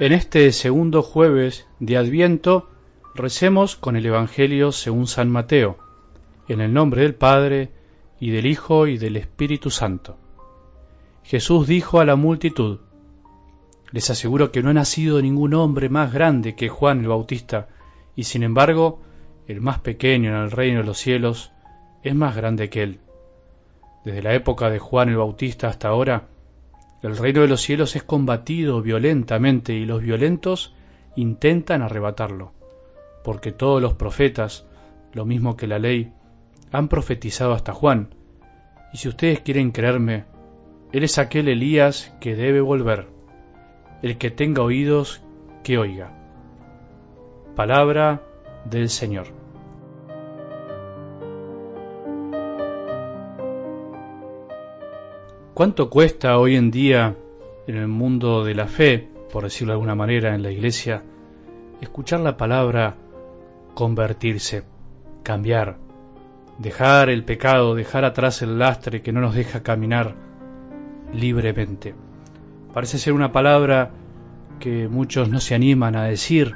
En este segundo jueves de Adviento recemos con el Evangelio según San Mateo, en el nombre del Padre, y del Hijo, y del Espíritu Santo. Jesús dijo a la multitud, Les aseguro que no ha nacido ningún hombre más grande que Juan el Bautista, y sin embargo, el más pequeño en el reino de los cielos es más grande que él. Desde la época de Juan el Bautista hasta ahora, el reino de los cielos es combatido violentamente y los violentos intentan arrebatarlo, porque todos los profetas, lo mismo que la ley, han profetizado hasta Juan, y si ustedes quieren creerme, él es aquel Elías que debe volver, el que tenga oídos, que oiga. Palabra del Señor. ¿Cuánto cuesta hoy en día en el mundo de la fe, por decirlo de alguna manera, en la iglesia, escuchar la palabra convertirse, cambiar, dejar el pecado, dejar atrás el lastre que no nos deja caminar libremente? Parece ser una palabra que muchos no se animan a decir,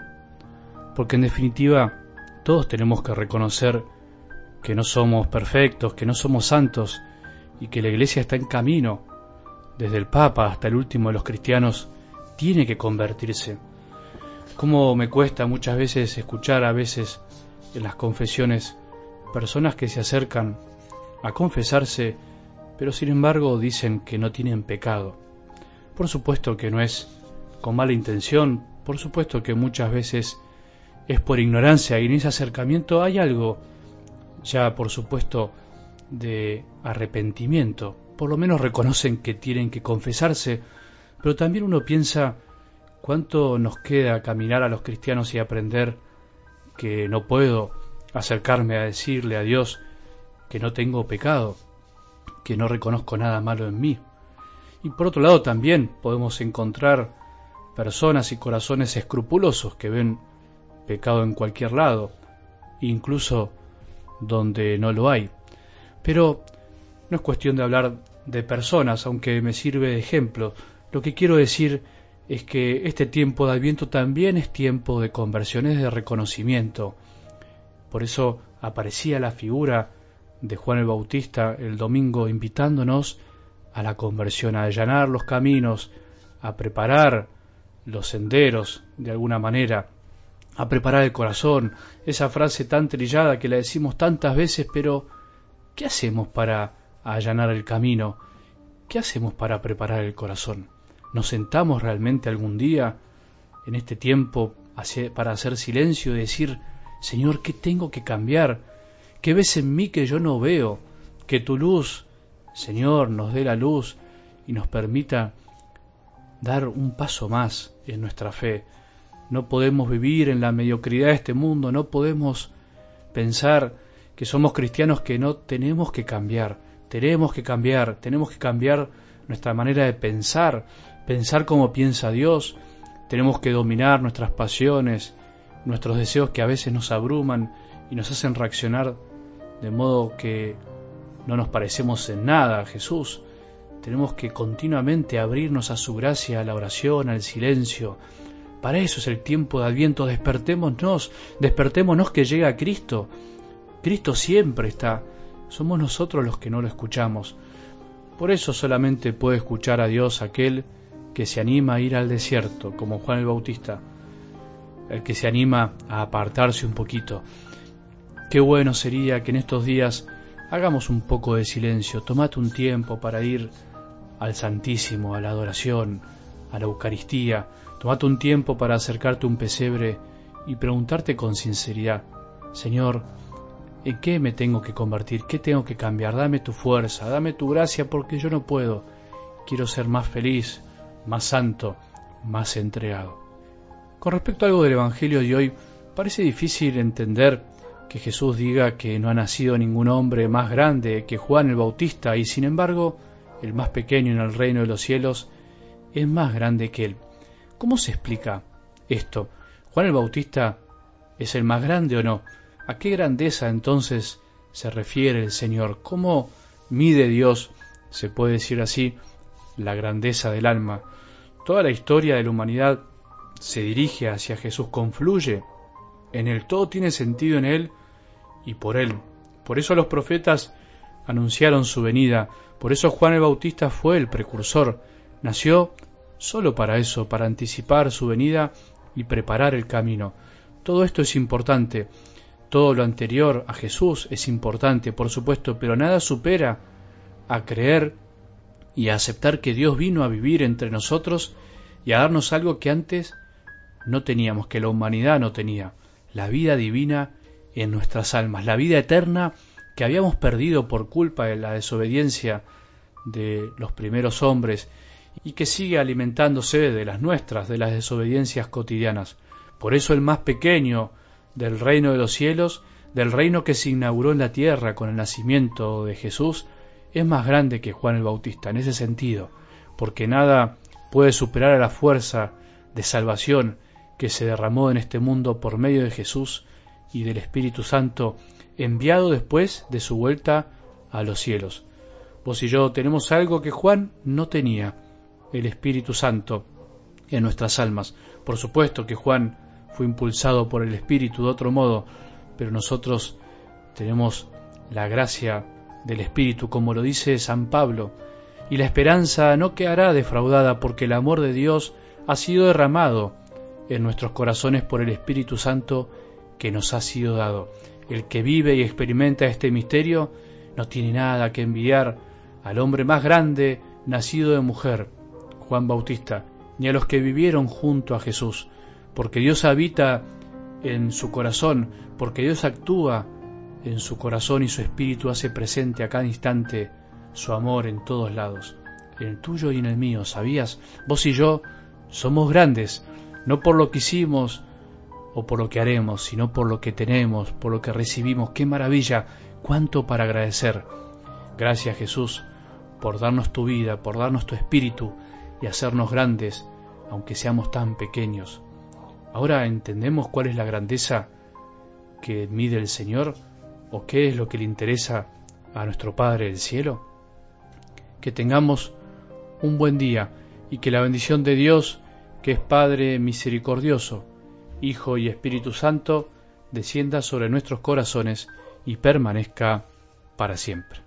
porque en definitiva todos tenemos que reconocer que no somos perfectos, que no somos santos, y que la Iglesia está en camino, desde el Papa hasta el último de los cristianos, tiene que convertirse. Como me cuesta muchas veces escuchar a veces en las confesiones personas que se acercan a confesarse, pero sin embargo dicen que no tienen pecado. Por supuesto que no es con mala intención, por supuesto que muchas veces es por ignorancia y en ese acercamiento hay algo ya por supuesto de arrepentimiento. Por lo menos reconocen que tienen que confesarse, pero también uno piensa cuánto nos queda caminar a los cristianos y aprender que no puedo acercarme a decirle a Dios que no tengo pecado, que no reconozco nada malo en mí. Y por otro lado también podemos encontrar personas y corazones escrupulosos que ven pecado en cualquier lado, incluso donde no lo hay. Pero no es cuestión de hablar de personas, aunque me sirve de ejemplo. Lo que quiero decir es que este tiempo de Adviento también es tiempo de conversiones, de reconocimiento. Por eso aparecía la figura de Juan el Bautista el domingo invitándonos a la conversión, a allanar los caminos, a preparar los senderos de alguna manera, a preparar el corazón, esa frase tan trillada que la decimos tantas veces, pero ¿Qué hacemos para allanar el camino? ¿Qué hacemos para preparar el corazón? ¿Nos sentamos realmente algún día en este tiempo para hacer silencio y decir, Señor, ¿qué tengo que cambiar? ¿Qué ves en mí que yo no veo? Que tu luz, Señor, nos dé la luz y nos permita dar un paso más en nuestra fe. No podemos vivir en la mediocridad de este mundo, no podemos pensar que somos cristianos que no tenemos que cambiar, tenemos que cambiar, tenemos que cambiar nuestra manera de pensar, pensar como piensa Dios, tenemos que dominar nuestras pasiones, nuestros deseos que a veces nos abruman y nos hacen reaccionar de modo que no nos parecemos en nada a Jesús. Tenemos que continuamente abrirnos a su gracia, a la oración, al silencio. Para eso es el tiempo de Adviento. Despertémonos, despertémonos que llega Cristo. Cristo siempre está, somos nosotros los que no lo escuchamos. Por eso solamente puede escuchar a Dios aquel que se anima a ir al desierto, como Juan el Bautista, el que se anima a apartarse un poquito. Qué bueno sería que en estos días hagamos un poco de silencio, tomate un tiempo para ir al Santísimo, a la adoración, a la Eucaristía, tomate un tiempo para acercarte a un pesebre y preguntarte con sinceridad, Señor, ¿En qué me tengo que convertir? ¿Qué tengo que cambiar? Dame tu fuerza, dame tu gracia porque yo no puedo. Quiero ser más feliz, más santo, más entregado. Con respecto a algo del Evangelio de hoy, parece difícil entender que Jesús diga que no ha nacido ningún hombre más grande que Juan el Bautista y sin embargo el más pequeño en el reino de los cielos es más grande que él. ¿Cómo se explica esto? ¿Juan el Bautista es el más grande o no? ¿A qué grandeza entonces se refiere el Señor? ¿Cómo mide Dios, se puede decir así, la grandeza del alma? Toda la historia de la humanidad se dirige hacia Jesús, confluye en Él, todo tiene sentido en Él y por Él. Por eso los profetas anunciaron su venida, por eso Juan el Bautista fue el precursor, nació solo para eso, para anticipar su venida y preparar el camino. Todo esto es importante, todo lo anterior a Jesús es importante, por supuesto, pero nada supera a creer y a aceptar que Dios vino a vivir entre nosotros y a darnos algo que antes no teníamos, que la humanidad no tenía, la vida divina en nuestras almas, la vida eterna que habíamos perdido por culpa de la desobediencia de los primeros hombres y que sigue alimentándose de las nuestras, de las desobediencias cotidianas. Por eso el más pequeño del reino de los cielos, del reino que se inauguró en la tierra con el nacimiento de Jesús, es más grande que Juan el Bautista en ese sentido, porque nada puede superar a la fuerza de salvación que se derramó en este mundo por medio de Jesús y del Espíritu Santo enviado después de su vuelta a los cielos. Vos y yo tenemos algo que Juan no tenía, el Espíritu Santo en nuestras almas. Por supuesto que Juan fue impulsado por el Espíritu de otro modo, pero nosotros tenemos la gracia del Espíritu, como lo dice San Pablo, y la esperanza no quedará defraudada porque el amor de Dios ha sido derramado en nuestros corazones por el Espíritu Santo que nos ha sido dado. El que vive y experimenta este misterio no tiene nada que envidiar al hombre más grande nacido de mujer, Juan Bautista, ni a los que vivieron junto a Jesús, porque Dios habita en su corazón, porque Dios actúa en su corazón y su espíritu hace presente a cada instante su amor en todos lados, en el tuyo y en el mío, ¿sabías? Vos y yo somos grandes, no por lo que hicimos o por lo que haremos, sino por lo que tenemos, por lo que recibimos. ¡Qué maravilla! ¡Cuánto para agradecer! Gracias Jesús por darnos tu vida, por darnos tu espíritu y hacernos grandes, aunque seamos tan pequeños. Ahora entendemos cuál es la grandeza que mide el Señor o qué es lo que le interesa a nuestro Padre del cielo. Que tengamos un buen día y que la bendición de Dios, que es Padre misericordioso, Hijo y Espíritu Santo, descienda sobre nuestros corazones y permanezca para siempre.